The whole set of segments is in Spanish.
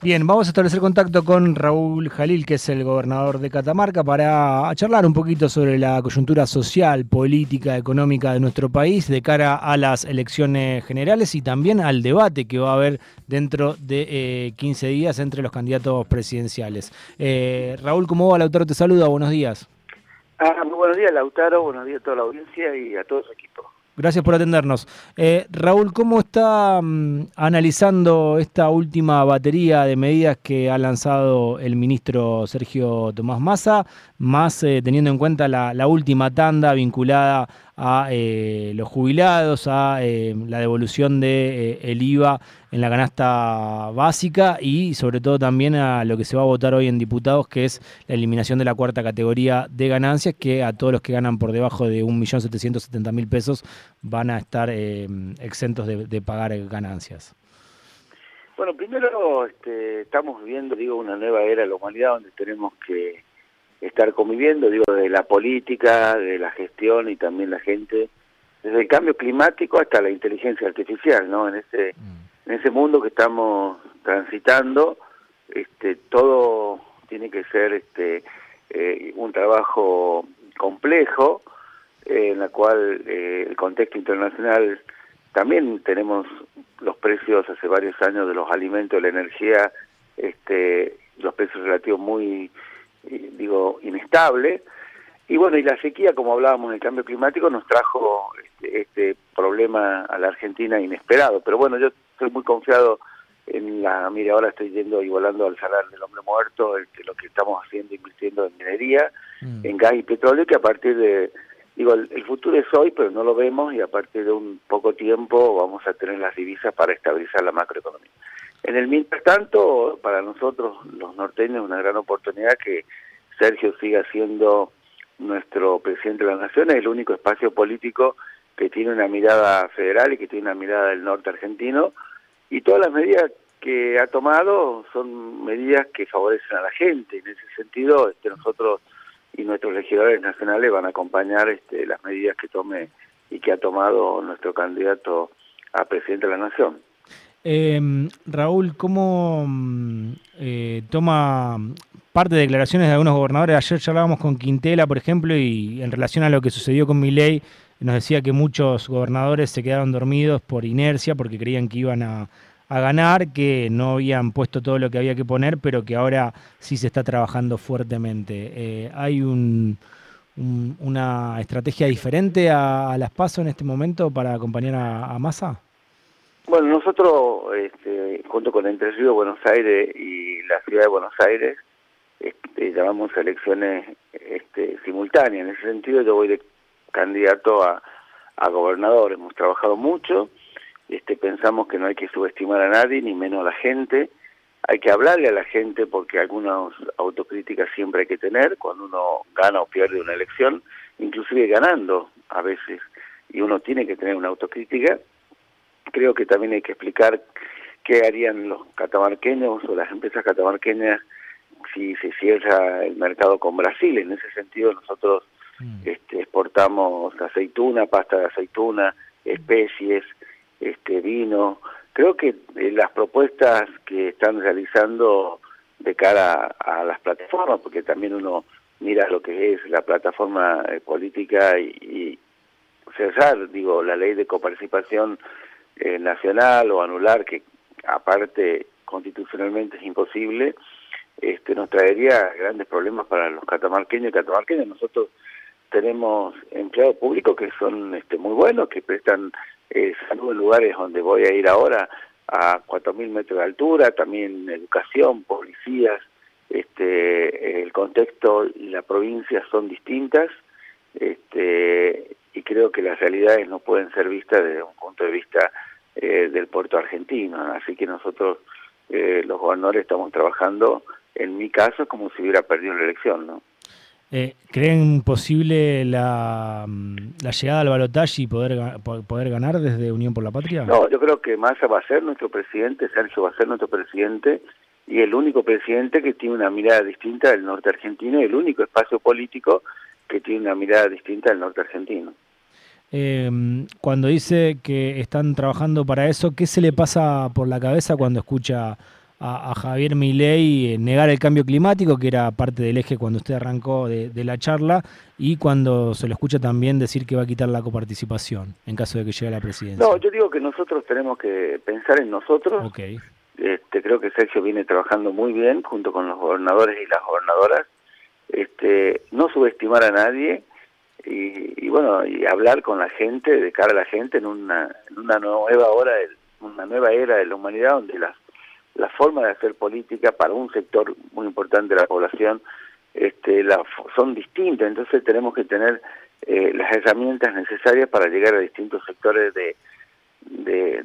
Bien, vamos a establecer contacto con Raúl Jalil, que es el gobernador de Catamarca, para charlar un poquito sobre la coyuntura social, política, económica de nuestro país de cara a las elecciones generales y también al debate que va a haber dentro de 15 eh, días entre los candidatos presidenciales. Eh, Raúl, ¿cómo va? Lautaro te saluda, buenos días. Ah, muy buenos días, Lautaro, buenos días a toda la audiencia y a todo su equipo. Gracias por atendernos. Eh, Raúl, ¿cómo está mm, analizando esta última batería de medidas que ha lanzado el ministro Sergio Tomás Massa, más eh, teniendo en cuenta la, la última tanda vinculada a eh, los jubilados, a eh, la devolución de eh, el IVA en la canasta básica y sobre todo también a lo que se va a votar hoy en diputados, que es la eliminación de la cuarta categoría de ganancias, que a todos los que ganan por debajo de 1.770.000 pesos van a estar exentos de, pagar ganancias. Bueno, primero este, estamos viviendo, digo, una nueva era de la humanidad donde tenemos que estar conviviendo, digo, de la política, de la gestión y también la gente, desde el cambio climático hasta la inteligencia artificial, ¿no? En ese, mm. en ese mundo que estamos transitando, este, todo tiene que ser este, eh, un trabajo complejo, eh, en la cual eh, el contexto internacional también tenemos los precios hace varios años de los alimentos, de la energía, este, los precios relativos muy digo, inestable. Y bueno, y la sequía, como hablábamos del cambio climático, nos trajo este, este, problema a la Argentina inesperado. Pero bueno, yo estoy muy confiado en la, mire, ahora estoy yendo y volando al salar del hombre muerto, este, lo que estamos haciendo, invirtiendo en minería, mm. en gas y petróleo, que a partir de, digo, el, el, futuro es hoy, pero no lo vemos y a partir de un poco tiempo vamos a tener las divisas para estabilizar la macroeconomía. En el mientras tanto, para nosotros los norteños es una gran oportunidad que Sergio siga siendo nuestro presidente de la Nación, es el único espacio político que tiene una mirada federal y que tiene una mirada del norte argentino, y todas las medidas que ha tomado son medidas que favorecen a la gente. En ese sentido, este, nosotros y nuestros legisladores nacionales van a acompañar este, las medidas que tome y que ha tomado nuestro candidato a presidente de la Nación. Eh, Raúl, ¿cómo mm, eh, toma parte de declaraciones de algunos gobernadores? Ayer charlábamos con Quintela, por ejemplo, y en relación a lo que sucedió con Milei, nos decía que muchos gobernadores se quedaron dormidos por inercia porque creían que iban a, ganar, que no habían puesto todo lo que había que poner, pero que ahora sí se está trabajando fuertemente. Eh, ¿Hay un, una estrategia diferente a, las PASO en este momento para acompañar a, a Massa? Bueno, nosotros, este, junto con Entre Ríos, Buenos Aires y la ciudad de Buenos Aires, este, llamamos elecciones este, simultáneas. En ese sentido, yo voy de candidato a, a gobernador. Hemos trabajado mucho, este, pensamos que no hay que subestimar a nadie, ni menos a la gente. Hay que hablarle a la gente porque algunas autocríticas siempre hay que tener cuando uno gana o pierde una elección, inclusive ganando a veces, y uno tiene que tener una autocrítica creo que también hay que explicar qué harían los catamarqueños o las empresas catamarqueñas si se cierra el mercado con Brasil. En ese sentido nosotros mm. este, exportamos aceituna, pasta de aceituna, especies, este vino. Creo que eh, las propuestas que están realizando de cara a, las plataformas, porque también uno mira lo que es la plataforma eh, política y, y cerrar, digo, la ley de coparticipación eh, nacional o anular, que aparte constitucionalmente es imposible, este, nos traería grandes problemas para los catamarqueños y catamarqueñas. Nosotros tenemos empleados públicos que son este, muy buenos, que prestan eh, salud en lugares donde voy a ir ahora a 4.000 metros de altura, también educación, policías, este, el contexto y la provincia son distintas, este, y creo que las realidades no pueden ser vistas desde un punto de vista eh, del puerto argentino. Así que nosotros, eh, los gobernadores, estamos trabajando, en mi caso, como si hubiera perdido la elección. ¿no? Eh, ¿Creen posible la, mm, la llegada al balotaje y poder, poder ganar desde Unión por la Patria? No, yo creo que Massa va a ser nuestro presidente, Sergio va a ser nuestro presidente y el único presidente que tiene una mirada distinta del norte argentino y el único espacio político que tiene una mirada distinta del norte argentino. Eh, cuando dice que están trabajando para eso, ¿qué se le pasa por la cabeza cuando escucha a, Javier Milei eh, negar el cambio climático, que era parte del eje cuando usted arrancó de, la charla, y cuando se lo escucha también decir que va a quitar la coparticipación en caso de que llegue a la presidencia. No, yo digo que nosotros tenemos que pensar en nosotros. Okay. Este, creo que Sergio viene trabajando muy bien junto con los gobernadores y las gobernadoras. Este, no subestimar a nadie y, bueno, y hablar con la gente, de cara a la gente en una, en una nueva hora, una nueva era de la humanidad donde las la forma de hacer política para un sector muy importante de la población este, la, son distintas, entonces tenemos que tener eh, las herramientas necesarias para llegar a distintos sectores de, de,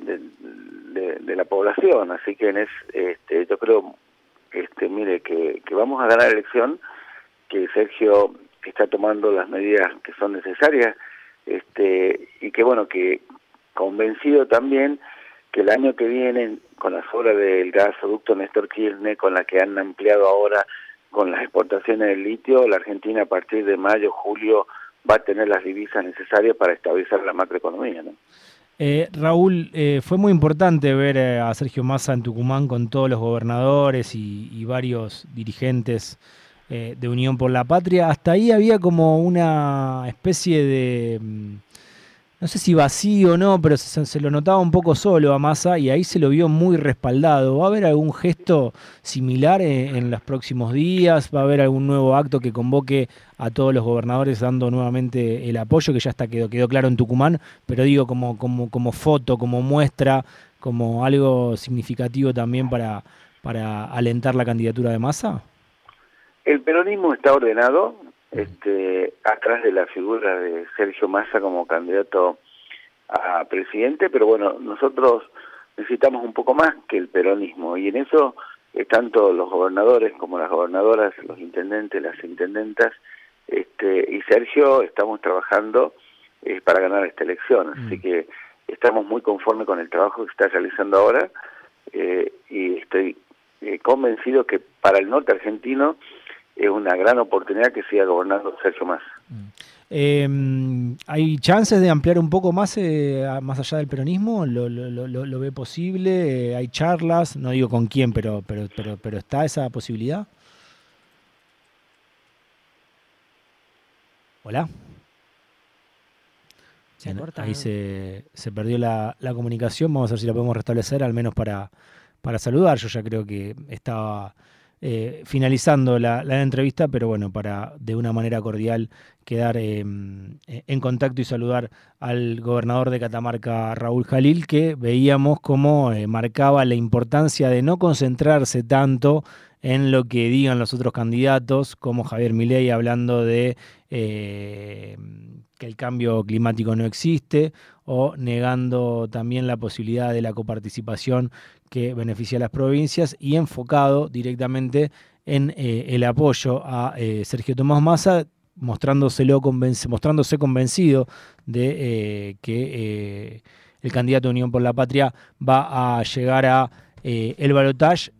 de, la población, así que en es, este, yo creo, este, mire, que, que vamos a ganar la elección, que Sergio está tomando las medidas que son necesarias, este, y que bueno, que convencido también que el año que viene, con las obras del gasoducto Néstor Kirchner, con la que han ampliado ahora con las exportaciones del litio, la Argentina a partir de mayo, julio, va a tener las divisas necesarias para estabilizar la macroeconomía. ¿no? Eh, Raúl, eh, fue muy importante ver eh, a Sergio Massa en Tucumán con todos los gobernadores y, varios dirigentes de Unión por la Patria. Hasta ahí había como una especie de... Mm, no sé si vacío o no, pero se, lo notaba un poco solo a Massa y ahí se lo vio muy respaldado. ¿Va a haber algún gesto similar en, los próximos días? ¿Va a haber algún nuevo acto que convoque a todos los gobernadores dando nuevamente el apoyo, que ya está quedó, quedó claro en Tucumán, pero digo como, como, como foto, como muestra, como algo significativo también para, para alentar la candidatura de Massa? El peronismo está ordenado, este, atrás de la figura de Sergio Massa como candidato a presidente, pero bueno, nosotros necesitamos un poco más que el peronismo y en eso eh, tanto los gobernadores como las gobernadoras, los intendentes, las intendentas, este, y Sergio estamos trabajando eh, para ganar esta elección, así que estamos muy conformes con el trabajo que está realizando ahora eh, y estoy convencido que para el norte argentino es una gran oportunidad que siga gobernando Sergio Massa. Em, ¿Hay chances de ampliar un poco más, eh, más allá del peronismo? ¿Lo, lo, ve posible? Eh, ¿Hay charlas? No digo con quién, pero, pero, pero, pero ¿está esa posibilidad? Hola. ahí se, se perdió la, la, comunicación. Vamos a ver si la podemos restablecer, al menos para, para saludar. Yo ya creo que estaba eh, finalizando la, entrevista, pero bueno, para de una manera cordial quedar em, en contacto y saludar al gobernador de Catamarca, Raúl Jalil, que veíamos cómo eh, marcaba la importancia de no concentrarse tanto en lo que digan los otros candidatos, como Javier Milei hablando de eh, que el cambio climático no existe, o negando también la posibilidad de la coparticipación que beneficia a las provincias y enfocado directamente en eh, el apoyo a eh, Sergio Tomás Massa, mostrándoselo mostrándose convencido de eh, que el candidato de Unión por la Patria va a llegar a el balotaje